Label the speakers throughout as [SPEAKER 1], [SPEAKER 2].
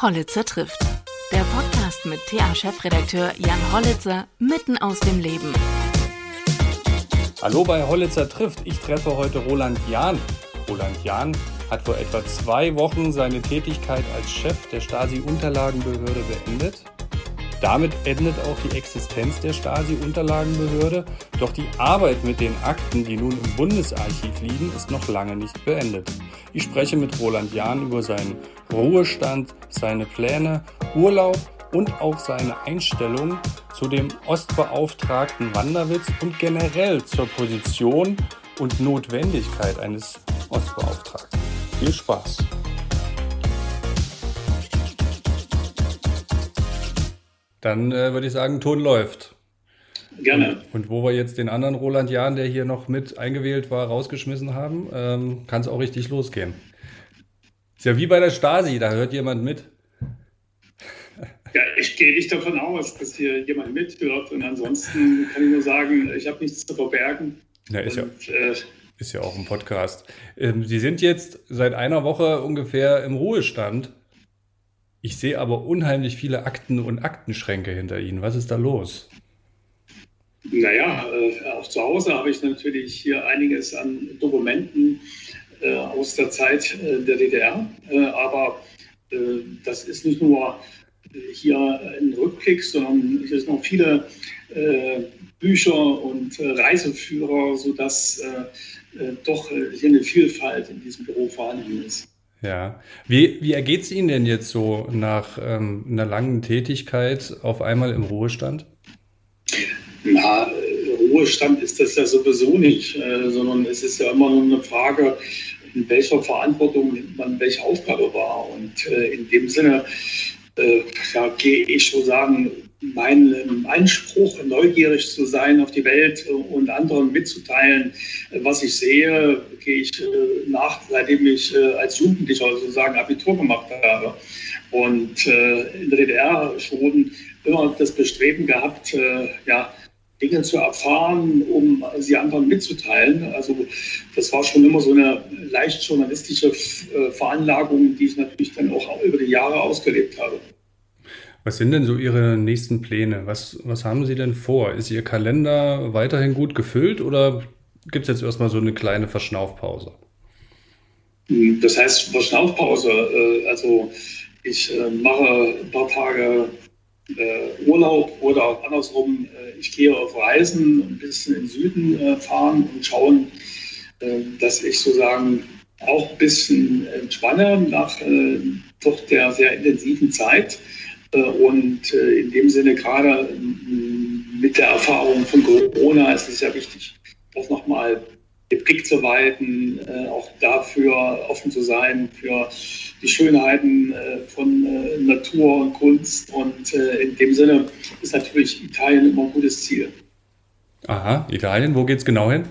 [SPEAKER 1] Hollitzer trifft. Der Podcast mit TA-Chefredakteur Jan Hollitzer mitten aus dem Leben.
[SPEAKER 2] Hallo bei Hollitzer trifft. Ich treffe heute Roland Jahn. Roland Jahn hat vor etwa zwei Wochen seine Tätigkeit als Chef der Stasi-Unterlagenbehörde beendet. Damit endet auch die Existenz der Stasi-Unterlagenbehörde, doch die Arbeit mit den Akten, die nun im Bundesarchiv liegen, ist noch lange nicht beendet. Ich spreche mit Roland Jahn über seinen Ruhestand, seine Pläne, Urlaub und auch seine Einstellung zu dem Ostbeauftragten Wanderwitz und generell zur Position und Notwendigkeit eines Ostbeauftragten. Viel Spaß! Dann äh, würde ich sagen, Ton läuft.
[SPEAKER 3] Gerne.
[SPEAKER 2] Und, wo wir jetzt den anderen Roland Jahn, der hier noch mit eingewählt war, rausgeschmissen haben, ähm, kann es auch richtig losgehen. Ist ja wie bei der Stasi, da hört jemand mit.
[SPEAKER 3] Ja, ich gehe nicht davon aus, dass hier jemand mithört. Und ansonsten kann ich nur sagen, ich habe nichts zu verbergen.
[SPEAKER 2] Ja, ist, und, ja, äh, ist ja auch ein Podcast. Ähm, Sie sind jetzt seit einer Woche ungefähr im Ruhestand. Ich sehe aber unheimlich viele Akten und Aktenschränke hinter Ihnen. Was ist da los?
[SPEAKER 3] Naja, äh, auch zu Hause habe ich natürlich hier einiges an Dokumenten äh, aus der Zeit äh, der DDR. Aber das ist nicht nur hier ein Rückblick, sondern hier sind noch viele Bücher und Reiseführer, sodass doch hier eine Vielfalt in diesem Büro vorhanden ist.
[SPEAKER 2] Ja. Wie, wie ergeht es Ihnen denn jetzt so nach ähm, einer langen Tätigkeit auf einmal im Ruhestand?
[SPEAKER 3] Na, Ruhestand ist das ja sowieso nicht, äh, sondern es ist ja immer nur eine Frage, in welcher Verantwortung man welche Aufgabe war. Und äh, in dem Sinne äh, ja, gehe ich so sagen, mein Anspruch, neugierig zu sein auf die Welt und anderen mitzuteilen, was ich sehe, gehe ich äh, nach, seitdem ich äh, als Jugendlicher sozusagen Abitur gemacht habe. Und äh, in der DDR schon immer das Bestreben gehabt, ja, Dinge zu erfahren, um sie anderen mitzuteilen. Also das war schon immer so eine leicht journalistische Veranlagung, die ich natürlich dann auch über die Jahre ausgelebt habe.
[SPEAKER 2] Was sind denn so Ihre nächsten Pläne? Was, was haben Sie denn vor? Ist Ihr Kalender weiterhin gut gefüllt oder gibt es jetzt erstmal so eine kleine Verschnaufpause?
[SPEAKER 3] Das heißt Verschnaufpause. Äh, also ich äh, mache ein paar Tage äh, Urlaub oder auch andersrum, ich gehe auf Reisen, ein bisschen in den Süden fahren und schauen, dass ich sozusagen auch ein bisschen entspanne nach doch der sehr intensiven Zeit. Äh, und äh, in dem Sinne gerade mit der Erfahrung von Corona ist es ja wichtig, auch nochmal den Blick zu weiten, äh, auch dafür offen zu sein, für die Schönheiten von Natur und Kunst. Und in dem Sinne ist natürlich Italien immer ein gutes Ziel.
[SPEAKER 2] Aha, Italien, wo geht es genau hin?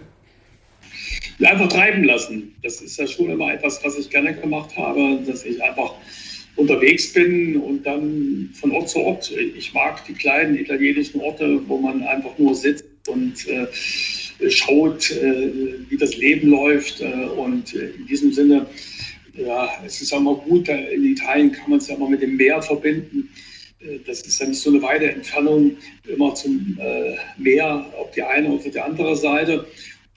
[SPEAKER 3] einfach treiben lassen. Das ist ja schon immer etwas, was ich gerne gemacht habe, dass ich einfach unterwegs bin und dann von Ort zu Ort. Ich mag die kleinen italienischen Orte, wo man einfach nur sitzt und äh, schaut, äh, wie das Leben läuft. Äh, und in diesem Sinne, ja, es ist auch mal gut, in Italien kann man es ja immer mit dem Meer verbinden. Äh, das ist ja nicht so eine weite Entfernung immer zum äh, Meer auf die eine oder die andere Seite.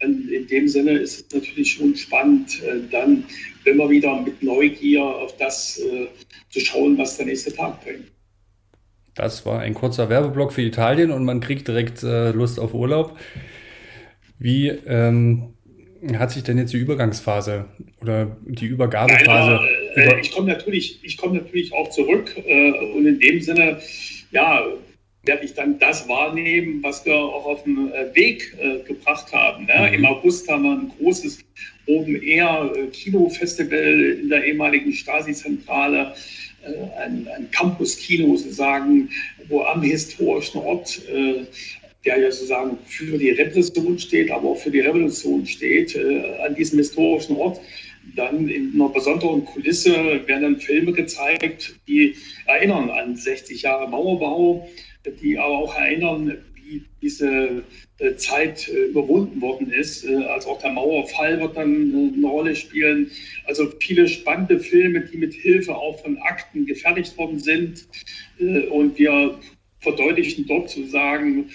[SPEAKER 3] Und in dem Sinne ist es natürlich schon spannend, äh, dann immer wieder mit Neugier auf das zu schauen, was der nächste Tag bringt.
[SPEAKER 2] Das war ein kurzer Werbeblock für Italien und man kriegt direkt äh, Lust auf Urlaub. Wie ähm, hat sich denn jetzt die Übergangsphase oder die Übergabephase?
[SPEAKER 3] Nein, äh, über ich komme natürlich, komm natürlich auch zurück äh, und in dem Sinne, ja, werde ich dann das wahrnehmen, was wir auch auf den äh, Weg äh, gebracht haben. Ne? Mhm. Im August haben wir ein großes Open Air äh, Kinofestival in der ehemaligen Stasi-Zentrale äh, ein, ein Campus-Kino sozusagen, wo am historischen Ort, äh, der ja sozusagen für die Repression steht, aber auch für die Revolution steht, äh, an diesem historischen Ort dann in einer besonderen Kulisse werden dann Filme gezeigt, die erinnern an 60 Jahre Mauerbau, die aber auch erinnern, wie diese äh, Zeit äh, überwunden worden ist. Also auch der Mauerfall wird dann eine Rolle spielen. Also viele spannende Filme, die mit Hilfe auch von Akten gefertigt worden sind. Und wir verdeutlichen dort sozusagen,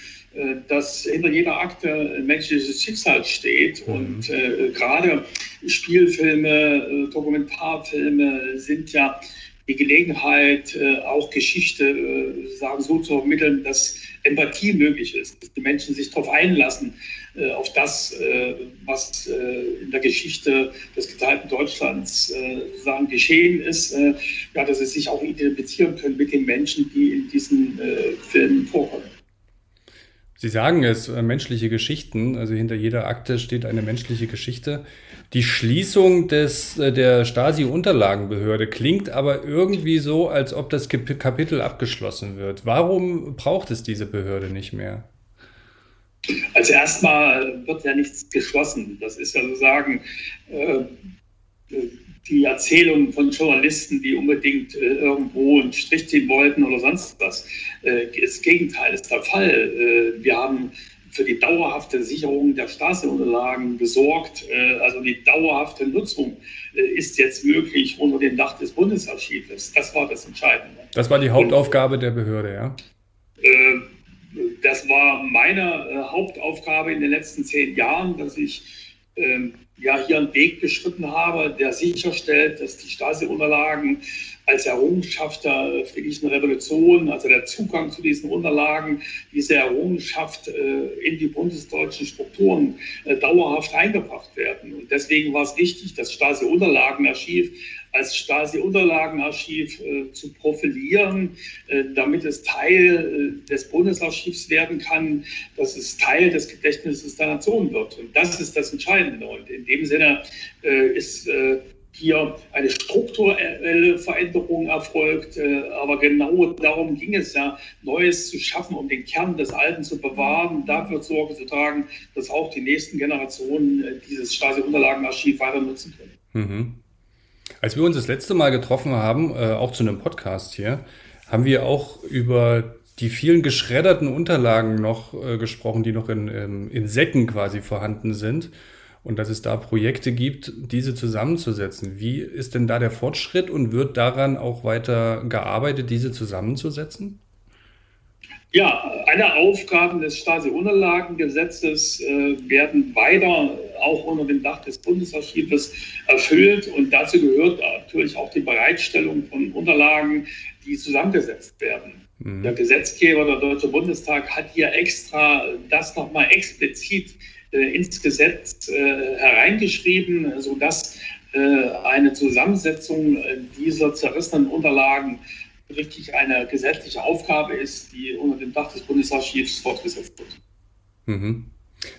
[SPEAKER 3] dass hinter jeder Akte ein menschliches Schicksal steht. Mhm. Und äh, gerade Spielfilme, Dokumentarfilme sind ja die Gelegenheit, äh, auch Geschichte äh, sagen, so zu vermitteln, dass Empathie möglich ist, dass die Menschen sich darauf einlassen, äh, auf das, was in der Geschichte des geteilten Deutschlands sagen geschehen ist, ja, dass sie sich auch identifizieren können mit den Menschen, die in diesen Filmen vorkommen.
[SPEAKER 2] Sie sagen es, menschliche Geschichten, also hinter jeder Akte steht eine menschliche Geschichte. Die Schließung des, äh, der Stasi-Unterlagenbehörde klingt aber irgendwie so, als ob das Kapitel abgeschlossen wird. Warum braucht es diese Behörde nicht mehr?
[SPEAKER 3] Also erstmal wird ja nichts geschlossen. Das ist ja sozusagen äh, die Erzählung von Journalisten, die unbedingt äh, irgendwo einen Strich ziehen wollten oder sonst was. Äh, das Gegenteil ist der Fall. Äh, wir haben für die dauerhafte Sicherung der Straßenunterlagen gesorgt. Äh, also die dauerhafte Nutzung äh, ist jetzt möglich unter dem Dach des Bundesarchives. Das war das Entscheidende.
[SPEAKER 2] Das war die Hauptaufgabe Und, der Behörde, ja?
[SPEAKER 3] Äh, das war meine Hauptaufgabe in den letzten zehn Jahren, dass ich ähm, ja hier einen Weg beschritten habe, der sicherstellt, dass die Stasi-Unterlagen als Errungenschaft der friedlichen Revolution, also der Zugang zu diesen Unterlagen, diese Errungenschaft äh, in die bundesdeutschen Strukturen äh, dauerhaft eingebracht werden. Und deswegen war es wichtig, das Stasi-Unterlagenarchiv als Stasi-Unterlagenarchiv äh, zu profilieren, damit es Teil des Bundesarchivs werden kann, dass es Teil des Gedächtnisses der Nation wird. Und das ist das Entscheidende. Und in dem Sinne ist hier eine strukturelle Veränderung erfolgt. Äh, aber genau darum ging es ja, Neues zu schaffen, um den Kern des Alten zu bewahren, dafür Sorge zu tragen, dass auch die nächsten Generationen äh, dieses Stasi-Unterlagenarchiv weiter nutzen können. Mhm.
[SPEAKER 2] Als wir uns das letzte Mal getroffen haben, äh, auch zu einem Podcast hier, haben wir auch über die vielen geschredderten Unterlagen noch gesprochen, die noch in, ähm, in Säcken quasi vorhanden sind und dass es da Projekte gibt, diese zusammenzusetzen. Wie ist denn da der Fortschritt und wird daran auch weiter gearbeitet, diese zusammenzusetzen?
[SPEAKER 3] Ja, alle Aufgaben des Stasi-Unterlagengesetzes äh, werden weiter auch unter dem Dach des Bundesarchives erfüllt. Und dazu gehört natürlich auch die Bereitstellung von Unterlagen, die zusammengesetzt werden. Mhm. Der Gesetzgeber, der Deutsche Bundestag, hat hier extra das nochmal explizit äh, ins Gesetz äh, hereingeschrieben, sodass äh, eine Zusammensetzung dieser zerrissenen Unterlagen richtig eine gesetzliche Aufgabe ist, die unter dem Dach des Bundesarchivs fortgesetzt wird.
[SPEAKER 2] Mhm.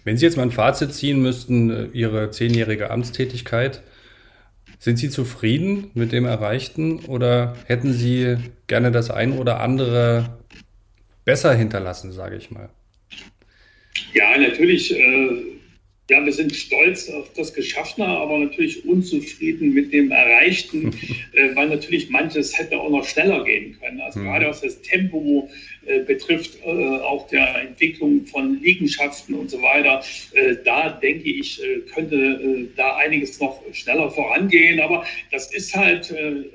[SPEAKER 2] Wenn Sie jetzt mal ein Fazit ziehen müssten, Ihre zehnjährige Amtstätigkeit, sind Sie zufrieden mit dem Erreichten oder hätten Sie gerne das ein oder andere besser hinterlassen, sage ich mal?
[SPEAKER 3] Ja, natürlich. Äh, ja, wir sind stolz auf das Geschaffene, aber natürlich unzufrieden mit dem Erreichten, äh, weil natürlich manches hätte auch noch schneller gehen können. Also mhm. gerade was das Tempo äh, betrifft, äh, auch der Entwicklung von Liegenschaften und so weiter, äh, da denke ich, äh, könnte äh, da einiges noch schneller vorangehen. Aber das ist halt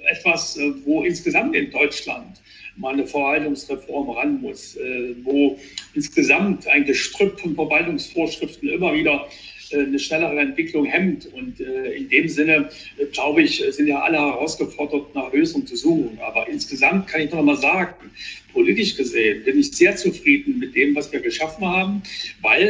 [SPEAKER 3] etwas, wo insgesamt in Deutschland mal eine Verwaltungsreform ran muss, wo insgesamt ein Gestrüpp von Verwaltungsvorschriften immer wieder äh, eine schnellere Entwicklung hemmt. Und äh, in dem Sinne, glaube ich, sind ja alle herausgefordert, nach Lösungen zu suchen. Aber insgesamt kann ich noch mal sagen, politisch gesehen bin ich sehr zufrieden mit dem, was wir geschaffen haben, weil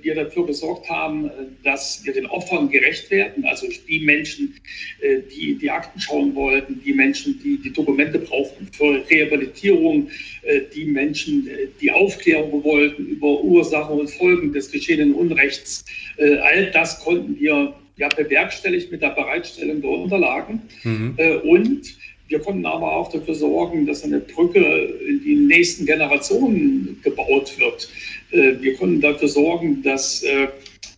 [SPEAKER 3] äh, wir dafür gesorgt haben, äh, dass wir den Opfern gerecht werden. Also die Menschen, äh, die die Akten schauen wollten, die Menschen, die die Dokumente brauchten für Rehabilitierung, äh, die Menschen, äh, die Aufklärung wollten über Ursachen und Folgen des geschehenen Unrechts. Äh, all das konnten wir ja bewerkstelligt mit der Bereitstellung der Unterlagen. Mhm. und wir konnten aber auch dafür sorgen, dass eine Brücke in die nächsten Generationen gebaut wird. Äh, wir konnten dafür sorgen, dass äh,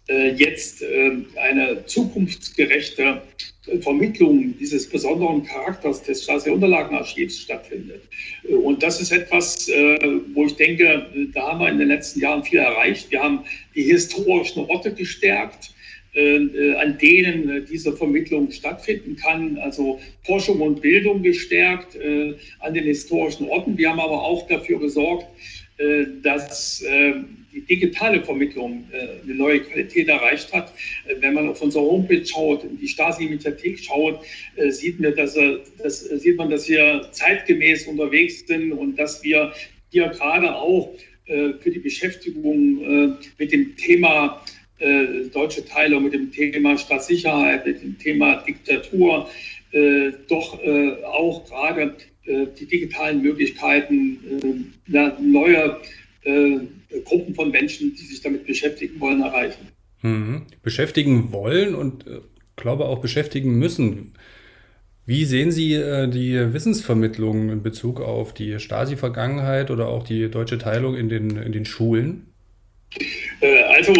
[SPEAKER 3] äh, jetzt eine zukunftsgerechte Vermittlung dieses besonderen Charakters des Stasi-Unterlagenarchivs stattfindet. Und das ist etwas, wo ich denke, da haben wir in den letzten Jahren viel erreicht. Wir haben die historischen Orte gestärkt. Äh, an denen äh, diese Vermittlung stattfinden kann. Also Forschung und Bildung gestärkt äh, an den historischen Orten. Wir haben aber auch dafür gesorgt, dass die digitale Vermittlung eine neue Qualität erreicht hat. Wenn man auf unsere Homepage schaut, in die Stasi-Mediathek schaut, sieht man, dass, dass, sieht man, dass wir zeitgemäß unterwegs sind und dass wir hier gerade auch für die Beschäftigung mit dem Thema äh, deutsche Teilung mit dem Thema Staatssicherheit, mit dem Thema Diktatur, äh, doch äh, auch gerade äh, die digitalen Möglichkeiten, äh, neue äh, Gruppen von Menschen, die sich damit beschäftigen wollen, erreichen.
[SPEAKER 2] Mhm. Beschäftigen wollen und glaube auch beschäftigen müssen. Wie sehen Sie die Wissensvermittlung in Bezug auf die Stasi-Vergangenheit oder auch die deutsche Teilung in den, in den Schulen?
[SPEAKER 3] Also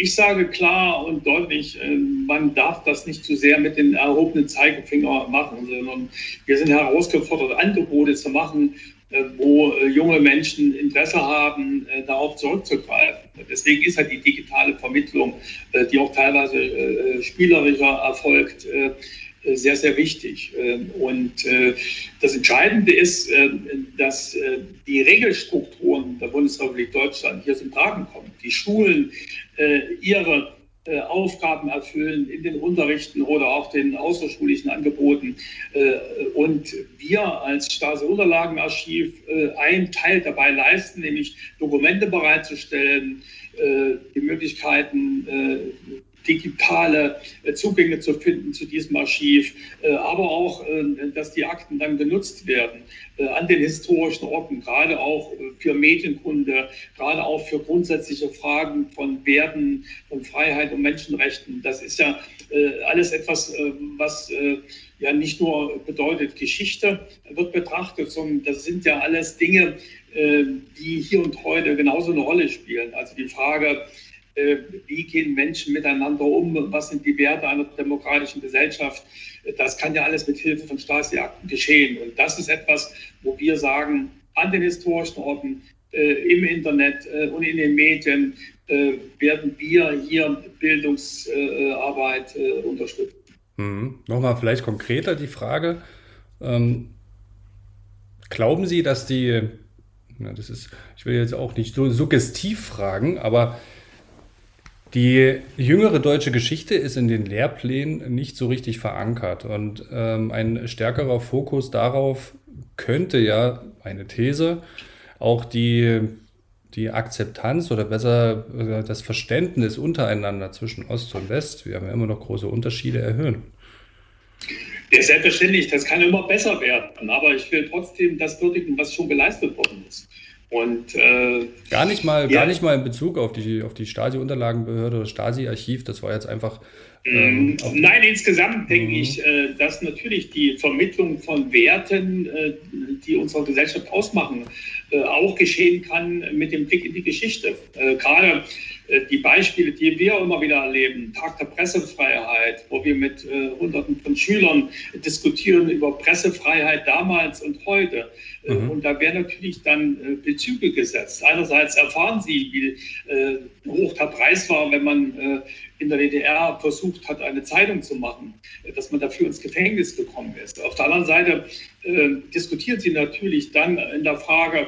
[SPEAKER 3] ich sage klar und deutlich, äh, man darf das nicht zu sehr mit den erhobenen Zeigefinger machen, sondern wir sind herausgefordert, Angebote zu machen, äh, wo äh, junge Menschen Interesse haben, darauf zurückzugreifen. Deswegen ist halt die digitale Vermittlung, die auch teilweise spielerischer erfolgt, sehr, sehr wichtig. Und das Entscheidende ist, dass die Regelstrukturen der Bundesrepublik Deutschland hier zum Tragen kommen. Die Schulen äh, ihre äh, Aufgaben erfüllen in den Unterrichten oder auch den außerschulischen Angeboten. Äh, und wir als Stasi-Unterlagenarchiv einen Teil dabei leisten, nämlich Dokumente bereitzustellen, die Möglichkeiten digitale äh, Zugänge zu finden zu diesem Archiv, äh, aber auch, äh, dass die Akten dann genutzt werden an den historischen Orten, gerade auch für Medienkunde, gerade auch für grundsätzliche Fragen von Werten, von Freiheit und Menschenrechten. Das ist ja alles etwas, was ja nicht nur bedeutet, Geschichte wird betrachtet, sondern das sind ja alles Dinge, die hier und heute genauso eine Rolle spielen. Also die Frage, wie gehen Menschen miteinander um, was sind die Werte einer demokratischen Gesellschaft. Das kann ja alles mit Hilfe von Stasi-Akten geschehen. Und das ist etwas, wo wir sagen, an den historischen Orten, äh, im Internet äh, und in den Medien äh, werden wir hier Bildungsarbeit äh, unterstützen.
[SPEAKER 2] Mhm. Nochmal vielleicht konkreter die Frage. Ähm, glauben Sie, dass die, na, das ist, ich will jetzt auch nicht so suggestiv fragen, aber die jüngere deutsche Geschichte ist in den Lehrplänen nicht so richtig verankert und ähm, ein stärkerer Fokus darauf könnte ja, eine These, auch die, die Akzeptanz oder besser äh, das Verständnis untereinander zwischen Ost und West, wir haben ja immer noch große Unterschiede, erhöhen.
[SPEAKER 3] Ja, selbstverständlich, das kann immer besser werden, aber ich will trotzdem das würdigen, was schon geleistet worden ist.
[SPEAKER 2] Und äh, gar nicht mal, ja. gar nicht mal in Bezug auf die auf die Stasi-Unterlagenbehörde oder Stasi-Archiv. Das war jetzt einfach.
[SPEAKER 3] Ähm, mm, Nein, insgesamt denke mhm. ich, äh, dass natürlich die Vermittlung von Werten, äh, die unsere Gesellschaft ausmachen, äh, auch geschehen kann mit dem Blick in die Geschichte. Gerade die Beispiele, die wir immer wieder erleben, Tag der Pressefreiheit, wo wir mit äh, Hunderten von Schülern diskutieren über Pressefreiheit damals und heute. Äh, mhm. Und da werden natürlich dann äh, Bezüge gesetzt. Einerseits erfahren Sie, wie äh, hoch der Preis war, wenn man in der DDR versucht hat, eine Zeitung zu machen, dass man dafür ins Gefängnis gekommen ist. Auf der anderen Seite äh, diskutiert sie natürlich dann in der Frage,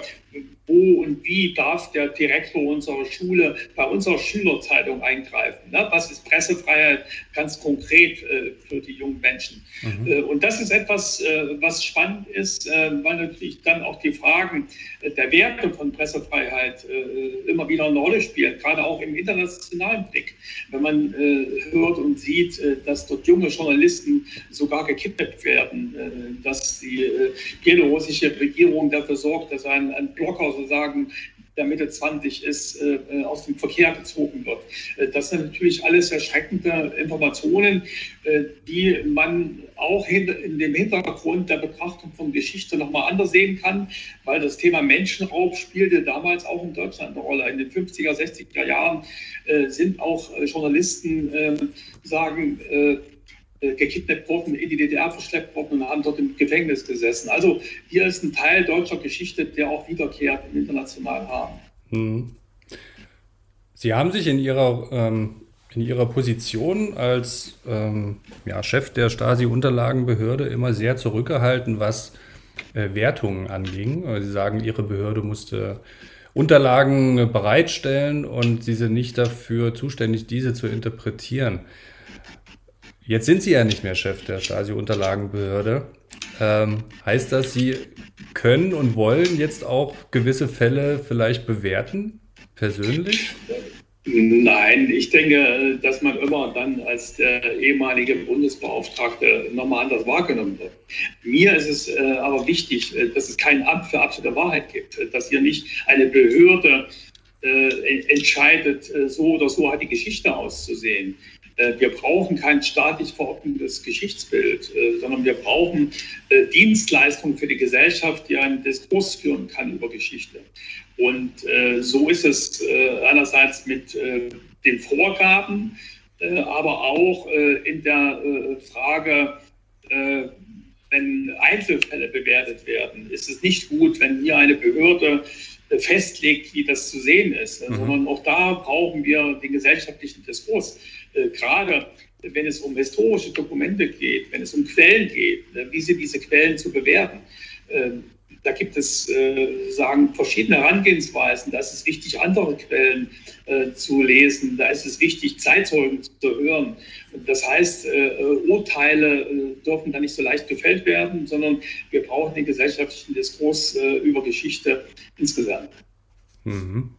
[SPEAKER 3] wo und wie darf der Direktor unserer Schule bei unserer Schülerzeitung eingreifen? Ne? Was ist Pressefreiheit ganz konkret äh, für die jungen Menschen? Mhm. Äh, und das ist etwas, äh, was spannend ist, äh, weil natürlich dann auch die Fragen der Werte von Pressefreiheit äh, immer wieder eine Rolle spielen, gerade auch im internationalen Blick. Wenn man hört und sieht, dass dort junge Journalisten sogar gekidnappt werden, dass die bielorussische Regierung dafür sorgt, dass ein, ein Blocker sozusagen der Mitte 20 ist, äh, äh, aus dem Verkehr gezogen wird. Äh, das sind natürlich alles erschreckende Informationen, die man auch in dem Hintergrund der Betrachtung von Geschichte nochmal anders sehen kann, weil das Thema Menschenraub spielte damals auch in Deutschland eine Rolle. In den 50er, 60er Jahren sind auch Journalisten sagen, gekidnappt worden, in die DDR verschleppt worden und haben dort im Gefängnis gesessen. Also hier ist ein Teil deutscher Geschichte, der auch wiederkehrt im internationalen Rahmen. Hm.
[SPEAKER 2] Sie haben sich in Ihrer, ähm, in Ihrer Position als ähm, ja, Chef der Stasi-Unterlagenbehörde immer sehr zurückgehalten, was äh, Wertungen anging. Sie sagen, Ihre Behörde musste Unterlagen bereitstellen und Sie sind nicht dafür zuständig, diese zu interpretieren. Jetzt sind Sie ja nicht mehr Chef der Stasi-Unterlagenbehörde. Ähm, heißt das, Sie können und wollen jetzt auch gewisse Fälle vielleicht bewerten, persönlich?
[SPEAKER 3] Nein, ich denke, dass man immer dann als der ehemalige Bundesbeauftragte nochmal anders wahrgenommen wird. Mir ist es äh, aber wichtig, äh, dass es kein Amt für absolute Wahrheit gibt, dass hier nicht eine Behörde äh, entscheidet, äh, so oder so hat die Geschichte auszusehen. Äh, wir brauchen kein staatlich verordnetes Geschichtsbild, äh, sondern wir brauchen Dienstleistungen für die Gesellschaft, die einen Diskurs führen kann über Geschichte. Und äh, so ist es äh, einerseits mit äh, den Vorgaben, äh, aber auch äh, in der äh, Frage, wenn Einzelfälle bewertet werden, ist es nicht gut, wenn hier eine Behörde festlegt, wie das zu sehen ist, mhm. sondern auch da brauchen wir den gesellschaftlichen Diskurs. Gerade wenn es um historische Dokumente geht, wenn es um Quellen geht, wie sind diese Quellen zu bewerten. Da gibt es äh, sagen verschiedene Herangehensweisen. Da ist es wichtig, andere Quellen äh, zu lesen. Da ist es wichtig, Zeitzeugen zu hören. Das heißt, äh, Urteile äh, dürfen da nicht so leicht gefällt werden, sondern wir brauchen den gesellschaftlichen Diskurs äh, über Geschichte insgesamt. Mhm.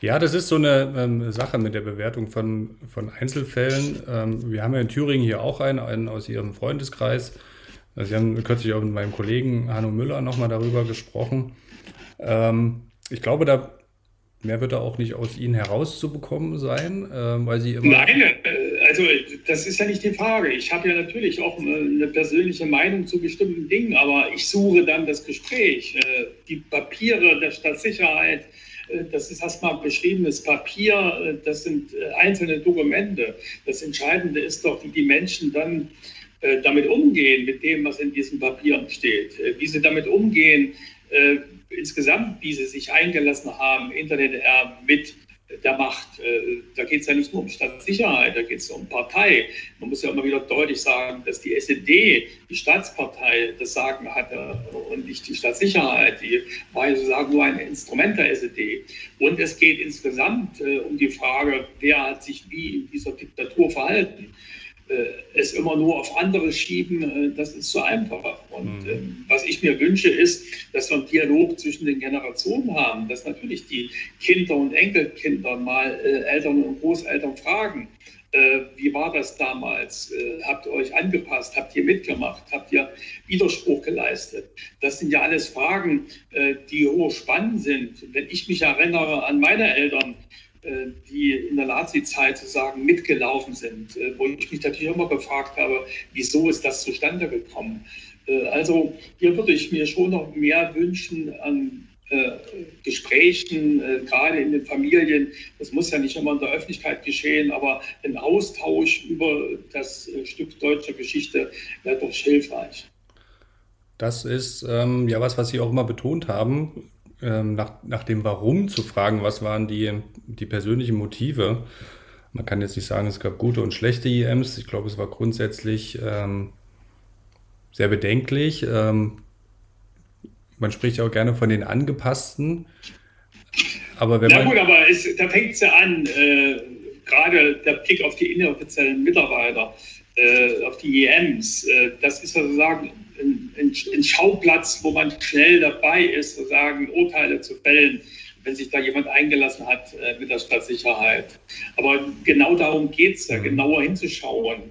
[SPEAKER 2] Ja, das ist so eine ähm, Sache mit der Bewertung von, von Einzelfällen. Ähm, wir haben ja in Thüringen hier auch einen, einen aus Ihrem Freundeskreis, also Sie haben kürzlich auch mit meinem Kollegen Hanno Müller nochmal darüber gesprochen. Ähm, ich glaube, da mehr wird da auch nicht aus Ihnen herauszubekommen sein, äh, weil Sie immer.
[SPEAKER 3] Nein, äh, also das ist ja nicht die Frage. Ich habe ja natürlich auch eine, persönliche Meinung zu bestimmten Dingen, aber ich suche dann das Gespräch. Äh, die Papiere der Stadtsicherheit, äh, das ist erstmal beschriebenes Papier, das sind einzelne Dokumente. Das Entscheidende ist doch, wie die Menschen dann äh, damit umgehen, mit dem, was in diesen Papieren steht, äh, wie sie damit umgehen, äh, insgesamt, wie sie sich eingelassen haben in der DDR mit der Macht. Da geht es ja nicht nur um Staatssicherheit, da geht es um Partei. Man muss ja immer wieder deutlich sagen, dass die SED, die Staatspartei, das Sagen hatte und nicht die Staatssicherheit. Die war ja sozusagen nur ein Instrument der SED. Und es geht insgesamt um die Frage, wer hat sich wie in dieser Diktatur verhalten. Äh, es immer nur auf andere schieben, äh, das ist zu einfach. Und mhm. Ähm, was ich mir wünsche, ist, dass wir einen Dialog zwischen den Generationen haben, dass natürlich die Kinder und Enkelkinder mal äh, Eltern und Großeltern fragen, wie war das damals? habt ihr euch angepasst? Habt ihr mitgemacht? Habt ihr Widerspruch geleistet? Das sind ja alles Fragen, die hochspannend sind. Wenn ich mich erinnere an meine Eltern, äh, die in der Nazi-Zeit sozusagen mitgelaufen sind, äh, wo ich mich natürlich immer gefragt habe, wieso ist das zustande gekommen? Äh, also hier würde ich mir schon noch mehr wünschen an Gesprächen, gerade in den Familien. Das muss ja nicht immer in der Öffentlichkeit geschehen, aber ein Austausch über das Stück deutscher Geschichte wäre doch hilfreich.
[SPEAKER 2] Das ist ähm, ja was, was Sie auch immer betont haben ähm, nach, nach dem Warum zu fragen, was waren die, die persönlichen Motive. Man kann jetzt nicht sagen, es gab gute und schlechte IMs. Ich glaube, es war grundsätzlich ähm, sehr bedenklich. Ähm, man spricht auch gerne von den angepassten.
[SPEAKER 3] Aber wenn Na gut, aber es, da fängt es ja an, äh, gerade der Blick auf die inoffiziellen Mitarbeiter, äh, auf die EMs, äh, das ist ja sozusagen ein, ein, Schauplatz, wo man schnell dabei ist, sozusagen Urteile zu fällen, wenn sich da jemand eingelassen hat äh, mit der Stadtsicherheit. Aber genau darum geht es ja, genauer hinzuschauen,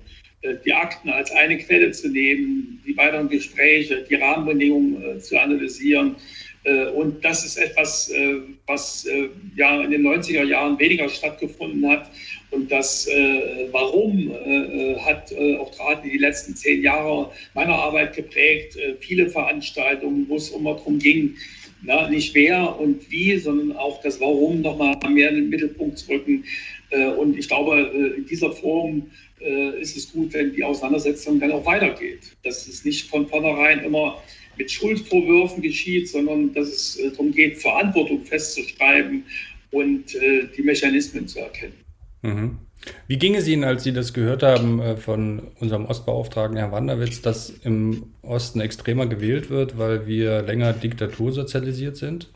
[SPEAKER 3] äh, die Akten als eine Quelle zu nehmen, die weiteren Gespräche, die Rahmenbedingungen äh, zu analysieren. Äh, und das ist etwas, äh, was äh, ja in den 90er Jahren weniger stattgefunden hat und das äh, Warum äh, äh, hat äh, auch gerade die letzten zehn Jahre meiner Arbeit geprägt. Äh, viele Veranstaltungen, wo es immer darum ging, na, nicht wer und wie, sondern auch das Warum nochmal mehr in den Mittelpunkt zu rücken. Äh, und ich glaube, in dieser Form äh, ist es gut, wenn die Auseinandersetzung dann auch weitergeht. Dass es nicht von vornherein immer mit Schuldvorwürfen geschieht, sondern dass es äh, darum geht, Verantwortung festzuschreiben und äh, die Mechanismen zu erkennen.
[SPEAKER 2] Mhm. Wie ging es Ihnen, als Sie das gehört haben äh, von unserem Ostbeauftragten Herrn Wanderwitz, dass im Osten extremer gewählt wird, weil wir länger diktatursozialisiert sind?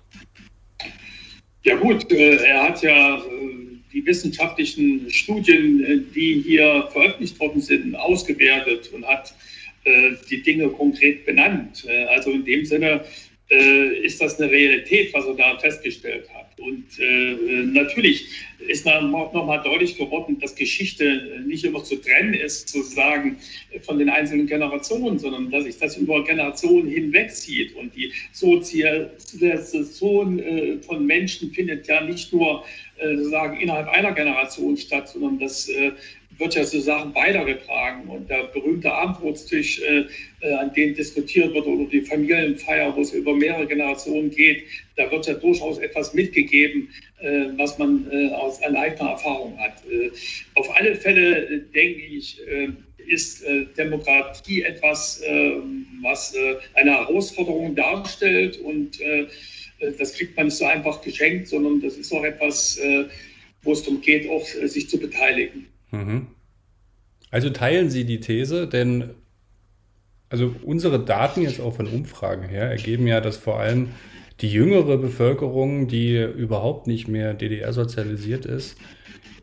[SPEAKER 3] Ja gut, äh, er hat ja äh, die wissenschaftlichen Studien, die hier veröffentlicht worden sind, ausgewertet und hat die Dinge konkret benannt. Also in dem Sinne ist das eine Realität, was er da festgestellt hat. Und äh, natürlich ist noch, noch mal deutlich geworden, dass Geschichte nicht immer zu trennen ist, sozusagen von den einzelnen Generationen, sondern dass sich das über Generationen hinwegzieht. Und die Sozialisation äh, von Menschen findet ja nicht nur sozusagen innerhalb einer Generation statt, sondern das äh, wird ja sozusagen weitergetragen. Und der berühmte Abendbrotstisch, äh, äh, an dem diskutiert wird, oder die Familienfeier, wo es über mehrere Generationen geht, da wird ja durchaus etwas mitgegeben, äh, was man äh, aus einer eigener Erfahrung hat. Äh, auf alle Fälle äh, denke ich, ist Demokratie etwas, was eine Herausforderung darstellt und das kriegt man nicht so einfach geschenkt, sondern das ist auch etwas, wo es darum geht, auch sich zu beteiligen. Mhm.
[SPEAKER 2] Also teilen Sie die These, denn also unsere Daten jetzt auch von Umfragen her ergeben ja, dass vor allem die jüngere Bevölkerung, die überhaupt nicht mehr DDR-sozialisiert ist,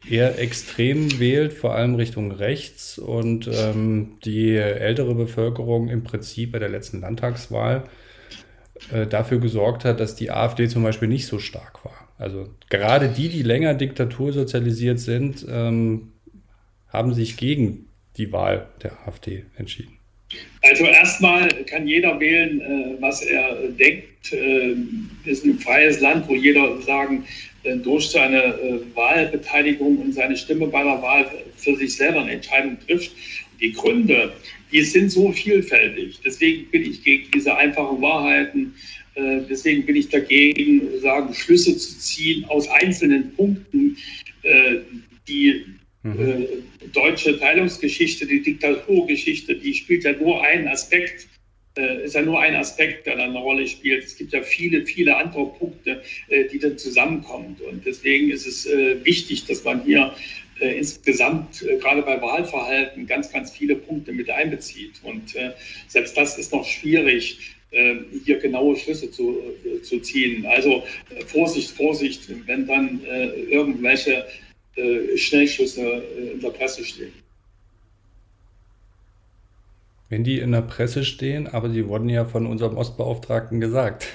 [SPEAKER 2] eher extrem wählt, vor allem Richtung rechts und ähm, die ältere Bevölkerung im Prinzip bei der letzten Landtagswahl äh, dafür gesorgt hat, dass die AfD zum Beispiel nicht so stark war. Also gerade die, die länger diktatursozialisiert sind, ähm, haben sich gegen die Wahl der AfD entschieden?
[SPEAKER 3] Also erstmal kann jeder wählen, äh, was er denkt. Äh, sind ein freies Land, wo jeder sagen, äh, durch seine Wahlbeteiligung und seine Stimme bei der Wahl für sich selber eine Entscheidung trifft. Die Gründe, die sind so vielfältig. Deswegen bin ich gegen diese einfachen Wahrheiten. Deswegen bin ich dagegen, sagen, Schlüsse zu ziehen aus einzelnen Punkten, die Mhm. Äh, deutsche Teilungsgeschichte, die Diktaturgeschichte, die spielt ja nur einen Aspekt, äh, ist ja nur ein Aspekt, der da eine Rolle spielt. Es gibt ja viele, viele andere Punkte, äh, die dann zusammenkommen. Und deswegen ist es äh, wichtig, dass man hier äh, insgesamt, äh, gerade bei Wahlverhalten, ganz, ganz viele Punkte mit einbezieht. Und selbst das ist noch schwierig, hier genaue Schlüsse zu, zu ziehen. Also Vorsicht, Vorsicht, wenn dann irgendwelche äh, Schnellschüsse äh, in der Presse stehen.
[SPEAKER 2] Wenn die in der Presse stehen, aber die wurden ja von unserem Ostbeauftragten gesagt.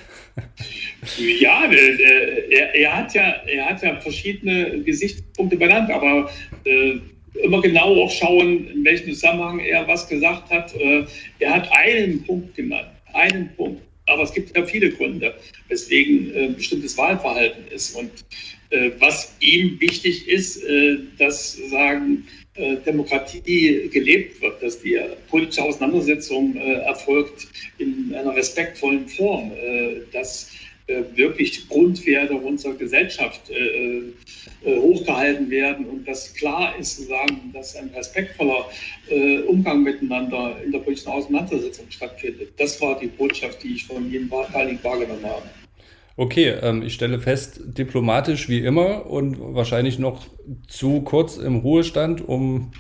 [SPEAKER 3] Ja, er, er, hat ja, er hat ja verschiedene Gesichtspunkte benannt, aber äh, immer genau auch schauen, in welchem Zusammenhang er was gesagt hat. Äh, er hat einen Punkt genannt, einen Punkt. Aber es gibt ja viele Gründe, weswegen äh, bestimmtes Wahlverhalten ist. Und äh, was ihm wichtig ist, äh, dass sagen, Demokratie gelebt wird, dass die politische Auseinandersetzung erfolgt in einer respektvollen Form, dass wirklich Grundwerte unserer Gesellschaft hochgehalten werden und dass klar ist, sagen, dass ein respektvoller Umgang miteinander in der politischen Auseinandersetzung stattfindet. Das war die Botschaft, die ich von jedem Wahlteilnehmer wahrgenommen habe.
[SPEAKER 2] Okay, ähm, ich stelle fest, diplomatisch wie immer und wahrscheinlich noch zu kurz im Ruhestand, um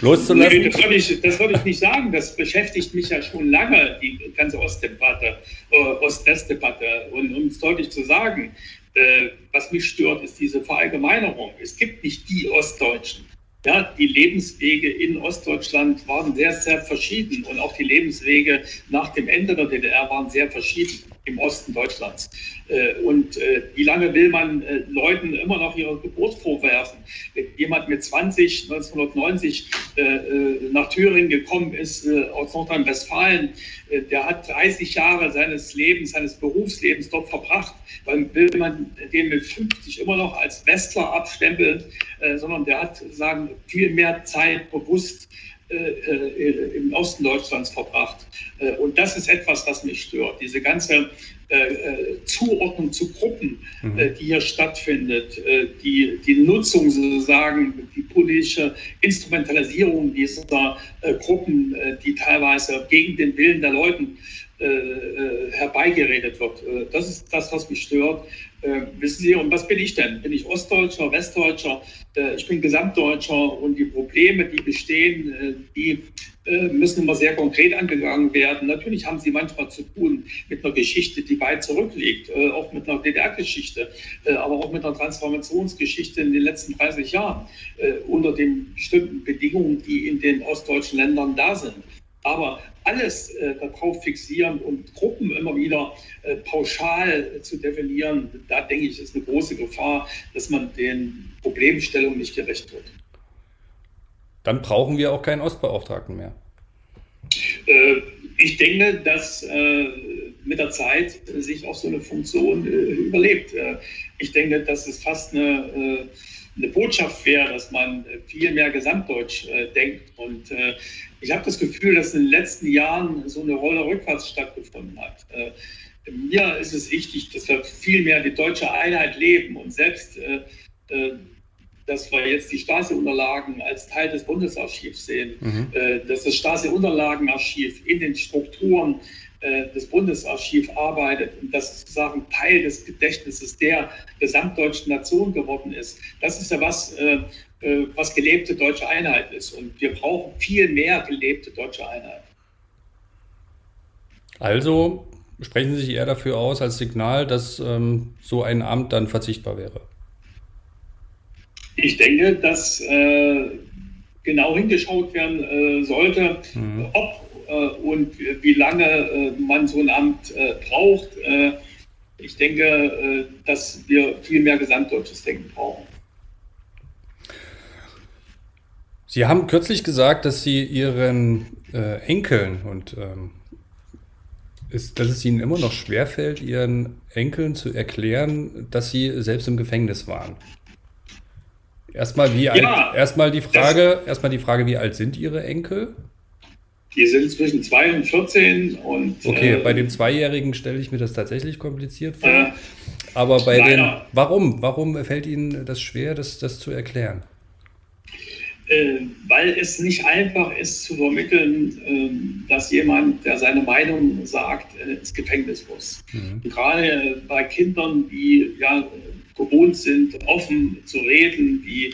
[SPEAKER 2] loszulassen.
[SPEAKER 3] Nee, das würde ich, das würde ich nicht sagen. Das beschäftigt mich ja schon lange, die ganze Ostdebatte, äh, Ost-West-Debatte. Und um es deutlich zu sagen, äh, was mich stört, ist diese Verallgemeinerung. Es gibt nicht die Ostdeutschen. Ja, die Lebenswege in Ostdeutschland waren sehr, sehr verschieden und auch die Lebenswege nach dem Ende der DDR waren sehr verschieden im Osten Deutschlands. Äh, und äh, wie lange will man äh, Leuten immer noch ihre Geburt vorwerfen? Wenn jemand mit 20, 1990 nach Thüringen gekommen ist, aus Nordrhein-Westfalen, der hat 30 Jahre seines Lebens, seines Berufslebens dort verbracht. Dann will man den mit 50 immer noch als Westler abstempeln, sondern der hat, sagen, viel mehr Zeit bewusst im Osten Deutschlands verbracht. Und das ist etwas, was mich stört. Diese ganze äh, Zuordnung zu Gruppen, mhm. äh, die hier stattfindet, äh, die, die Nutzung sozusagen, die politische Instrumentalisierung dieser äh, Gruppen, äh, die teilweise gegen den Willen der Leuten herbeigeredet wird. das ist das, was mich stört. Wissen Sie, und was bin ich denn? Bin ich Ostdeutscher, Westdeutscher? ich bin Gesamtdeutscher und die Probleme, die bestehen, die äh, müssen immer sehr konkret angegangen werden. Natürlich haben sie manchmal zu tun mit einer Geschichte, die weit zurückliegt, äh, auch mit einer DDR-Geschichte, äh, aber auch mit einer Transformationsgeschichte in den letzten 30 Jahren unter den bestimmten Bedingungen, die in den ostdeutschen Ländern da sind. Aber alles darauf fixieren und Gruppen immer wieder pauschal zu definieren, da denke ich, ist eine große Gefahr, dass man den Problemstellungen nicht gerecht wird.
[SPEAKER 2] Dann brauchen wir auch keinen Ostbeauftragten mehr.
[SPEAKER 3] Äh, ich denke, dass äh, mit der Zeit sich auch so eine Funktion äh, überlebt. Äh, ich denke, dass es fast eine, äh, eine Botschaft wäre, dass man viel mehr Gesamtdeutsch äh, denkt. Und ich habe das Gefühl, dass in den letzten Jahren so eine Rolle rückwärts stattgefunden hat. mir ist es wichtig, dass wir viel mehr die deutsche Einheit leben und selbst dass wir jetzt die Stasi-Unterlagen als Teil des Bundesarchivs sehen, mhm. äh, dass das Stasi-Unterlagenarchiv in den Strukturen äh, des Bundesarchivs arbeitet und das sozusagen Teil des Gedächtnisses der gesamtdeutschen Nation geworden ist. Das ist ja was, äh, äh, was gelebte deutsche Einheit ist. Und wir brauchen viel mehr gelebte deutsche Einheit.
[SPEAKER 2] Also sprechen Sie sich eher dafür aus als Signal, dass ähm, so ein Amt dann verzichtbar wäre.
[SPEAKER 3] Ich denke, dass äh, genau hingeschaut werden äh, sollte, mhm. ob äh, und wie lange äh, man so ein Amt äh, braucht. Äh, ich denke, dass wir viel mehr gesamtdeutsches Denken brauchen.
[SPEAKER 2] Sie haben kürzlich gesagt, dass Sie Ihren Enkeln und ähm, ist, dass es Ihnen immer noch schwerfällt, Ihren Enkeln zu erklären, dass Sie selbst im Gefängnis waren. Erstmal, wie alt, ja, erstmal die Frage, erstmal die Frage, wie alt sind Ihre Enkel?
[SPEAKER 3] Die sind zwischen 2 und 14 und.
[SPEAKER 2] Okay, äh, bei dem Zweijährigen stelle ich mir das tatsächlich kompliziert vor. Äh, Aber bei leider. den. Warum? Warum fällt Ihnen das schwer, das, das zu erklären?
[SPEAKER 3] Äh, weil es nicht einfach ist zu vermitteln, äh, dass jemand, der seine Meinung sagt, äh, ins Gefängnis muss. Mhm. Gerade bei Kindern, die ja gewohnt sind, offen zu reden, die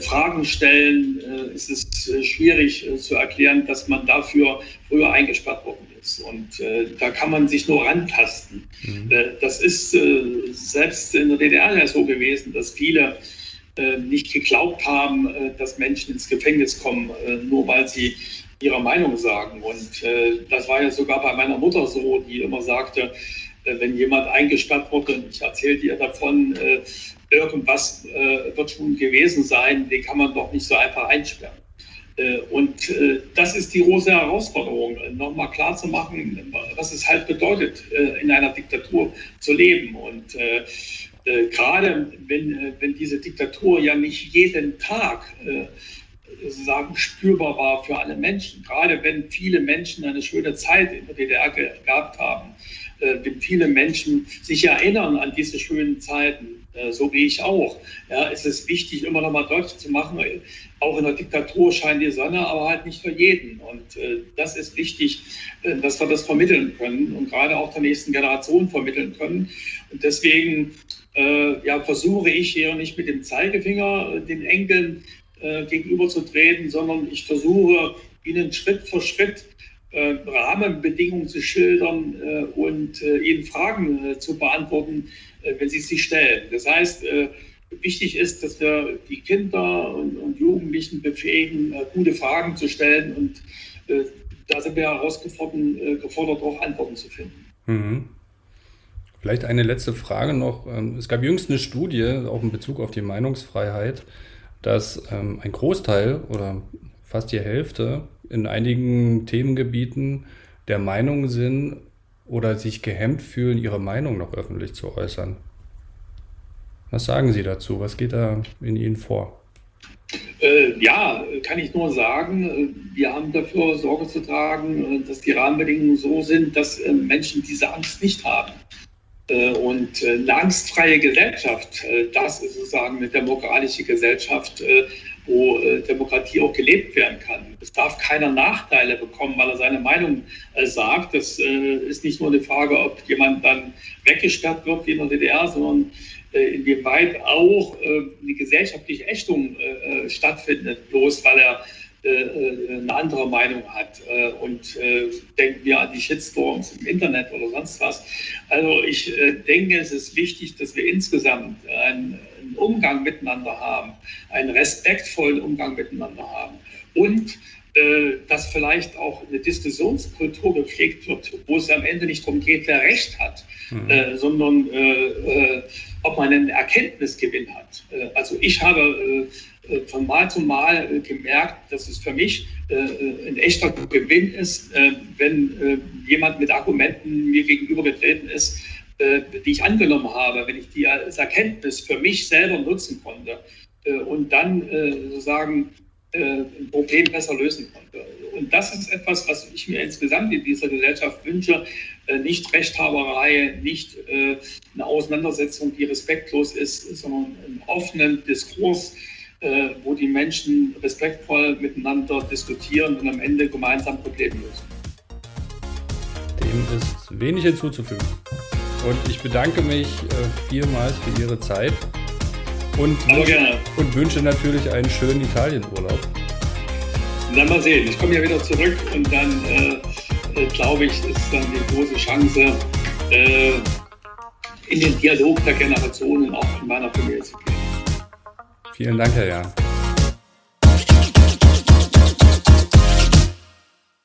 [SPEAKER 3] Fragen stellen, äh, ist es äh, schwierig äh, zu erklären, dass man dafür früher eingesperrt worden ist. Und äh, da kann man sich nur rantasten. Mhm. Äh, das ist selbst in der DDR ja so gewesen, dass viele nicht geglaubt haben, dass Menschen ins Gefängnis kommen, nur weil sie ihre Meinung sagen. Und das war ja sogar bei meiner Mutter so, die immer sagte, äh, wenn jemand eingesperrt wurde, und ich erzählte ihr davon, äh, irgendwas äh, wird schon gewesen sein, den kann man doch nicht so einfach einsperren. Und das ist die große Herausforderung, nochmal klar zu machen, was es halt bedeutet, in einer Diktatur zu leben. Und gerade wenn, wenn diese Diktatur ja nicht jeden Tag sozusagen spürbar war für alle Menschen, gerade wenn viele Menschen eine schöne Zeit in der DDR gehabt haben, äh, viele Menschen sich erinnern an diese schönen Zeiten, äh, so wie ich auch. Ja, es ist wichtig, immer noch mal deutlich zu machen, auch in der Diktatur scheint die Sonne, aber halt nicht für jeden. Und äh, das ist wichtig, äh, dass wir das vermitteln können und gerade auch der nächsten Generation vermitteln können. Und deswegen äh, ja, versuche ich hier nicht mit dem Zeigefinger äh, den Enkeln äh, gegenüberzutreten, sondern ich versuche ihnen Schritt für Schritt äh, Rahmenbedingungen zu schildern äh, und äh, ihnen Fragen zu beantworten, wenn sie sich stellen. Das heißt, wichtig ist, dass wir die Kinder und, und Jugendlichen befähigen, gute Fragen zu stellen und da sind wir herausgefordert, gefordert, auch Antworten zu finden. Mhm.
[SPEAKER 2] Vielleicht eine letzte Frage noch. Ähm, es gab jüngst eine Studie, auch in Bezug auf die Meinungsfreiheit, dass ähm, ein Großteil oder fast die Hälfte in einigen Themengebieten der Meinung sind oder sich gehemmt fühlen, ihre Meinung noch öffentlich zu äußern. Was sagen Sie dazu? Was geht da in Ihnen vor?
[SPEAKER 3] Äh, ja, kann ich nur sagen, äh, wir haben dafür Sorge zu tragen, äh, dass die Rahmenbedingungen so sind, dass äh, Menschen diese Angst nicht haben. Und eine angstfreie Gesellschaft, das ist sozusagen eine demokratische Gesellschaft, wo Demokratie auch gelebt werden kann. Es darf keiner Nachteile bekommen, weil er seine Meinung sagt. Das ist nicht nur eine Frage, ob jemand dann weggesperrt wird wie in der DDR, sondern inwieweit auch die gesellschaftliche Ächtung stattfindet, bloß weil er eine andere Meinung hat. Und denken wir an die Shitstorms im Internet oder sonst was. Also ich denke, es ist wichtig, dass wir insgesamt einen Umgang miteinander haben, einen respektvollen Umgang miteinander haben und dass vielleicht auch eine Diskussionskultur gepflegt wird, wo es am Ende nicht darum geht, wer Recht hat, mhm. äh, sondern äh, äh, ob man einen Erkenntnisgewinn hat. also ich habe von Mal zu Mal gemerkt, dass es für mich ein echter Gewinn ist, wenn jemand mit Argumenten mir gegenübergetreten ist, die ich angenommen habe, wenn ich die als Erkenntnis für mich selber nutzen konnte und dann sozusagen ein Problem besser lösen konnte. Und das ist etwas, was ich mir insgesamt in dieser Gesellschaft wünsche. Nicht Rechthaberei, nicht eine Auseinandersetzung, die respektlos ist, sondern einen offenen Diskurs, wo die Menschen respektvoll miteinander diskutieren und am Ende gemeinsam Probleme lösen.
[SPEAKER 2] Dem ist wenig hinzuzufügen. Und ich bedanke mich vielmals für Ihre Zeit und wünsche, und wünsche natürlich einen schönen Italienurlaub.
[SPEAKER 3] Dann mal sehen. Ich komme ja wieder zurück und dann äh, äh, glaube ich, ist dann die große Chance, äh, in den Dialog der Generationen auch in meiner Familie zu gehen.
[SPEAKER 2] Vielen Dank, Herr Jan.